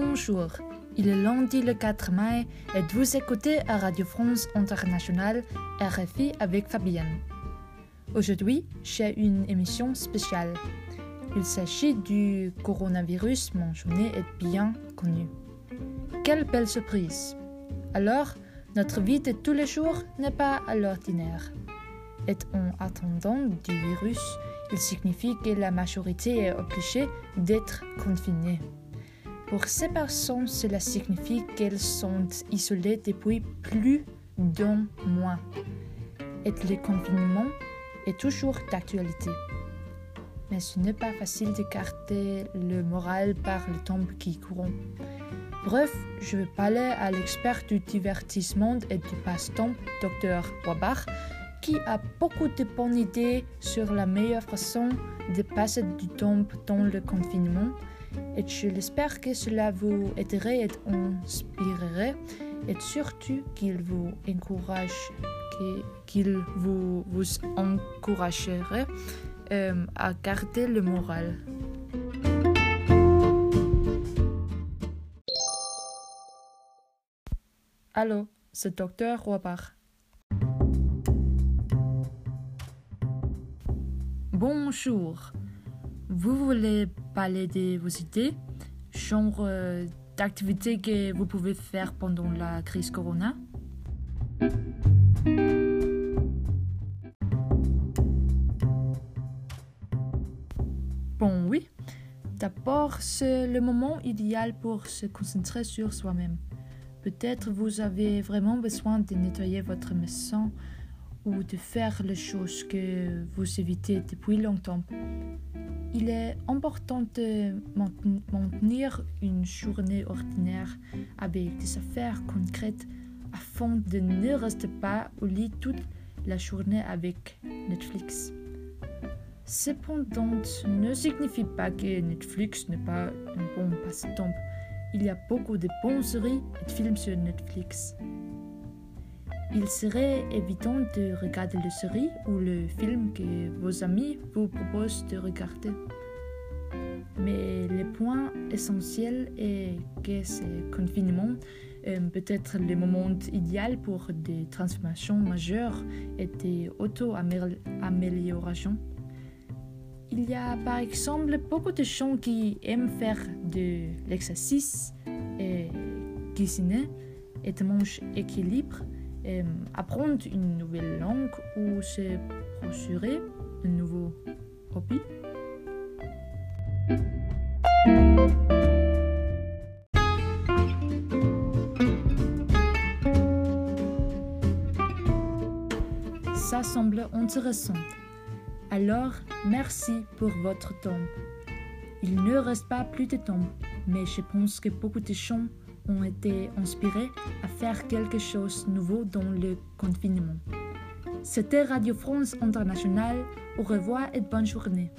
Bonjour, il est lundi le 4 mai et vous écoutez à Radio France Internationale RFI avec Fabienne? Aujourd'hui, j'ai une émission spéciale. Il s'agit du coronavirus mentionné et bien connu. Quelle belle surprise! Alors, notre vie de tous les jours n'est pas à l'ordinaire. Et en attendant du virus, il signifie que la majorité est obligée d'être confinée. Pour ces personnes, cela signifie qu'elles sont isolées depuis plus d'un mois. Et le confinement est toujours d'actualité. Mais ce n'est pas facile d'écarter le moral par le temps qui courent. Bref, je vais parler à l'expert du divertissement et du passe-temps, Dr. Wabach, qui a beaucoup de bonnes idées sur la meilleure façon de passer du temps dans le confinement. Et je l'espère que cela vous aiderait et inspirerait et surtout qu'il vous encourage, qu'il vous, vous encouragerait euh, à garder le moral. Allô, c'est Dr. Robach. Bonjour. Vous voulez parler de vos idées, genre euh, d'activités que vous pouvez faire pendant la crise Corona? Bon, oui. D'abord, c'est le moment idéal pour se concentrer sur soi-même. Peut-être vous avez vraiment besoin de nettoyer votre maison ou de faire les choses que vous évitez depuis longtemps. Il est important de maintenir une journée ordinaire avec des affaires concrètes afin de ne rester pas au lit toute la journée avec Netflix. Cependant, ce ne signifie pas que Netflix n'est pas un bon passe-temps. Il y a beaucoup de bonnes séries et de films sur Netflix. Il serait évident de regarder le série ou le film que vos amis vous proposent de regarder. Mais le point essentiel est que ce confinement euh, peut être le moment idéal pour des transformations majeures et des auto-améliorations. Il y a par exemple beaucoup de gens qui aiment faire de l'exercice et cuisiner et manger équilibre, et apprendre une nouvelle langue ou se procurer un nouveau hobby. Ça semble intéressant. Alors, merci pour votre temps. Il ne reste pas plus de temps, mais je pense que beaucoup de gens ont été inspirés à faire quelque chose de nouveau dans le confinement. C'était Radio France Internationale. Au revoir et bonne journée.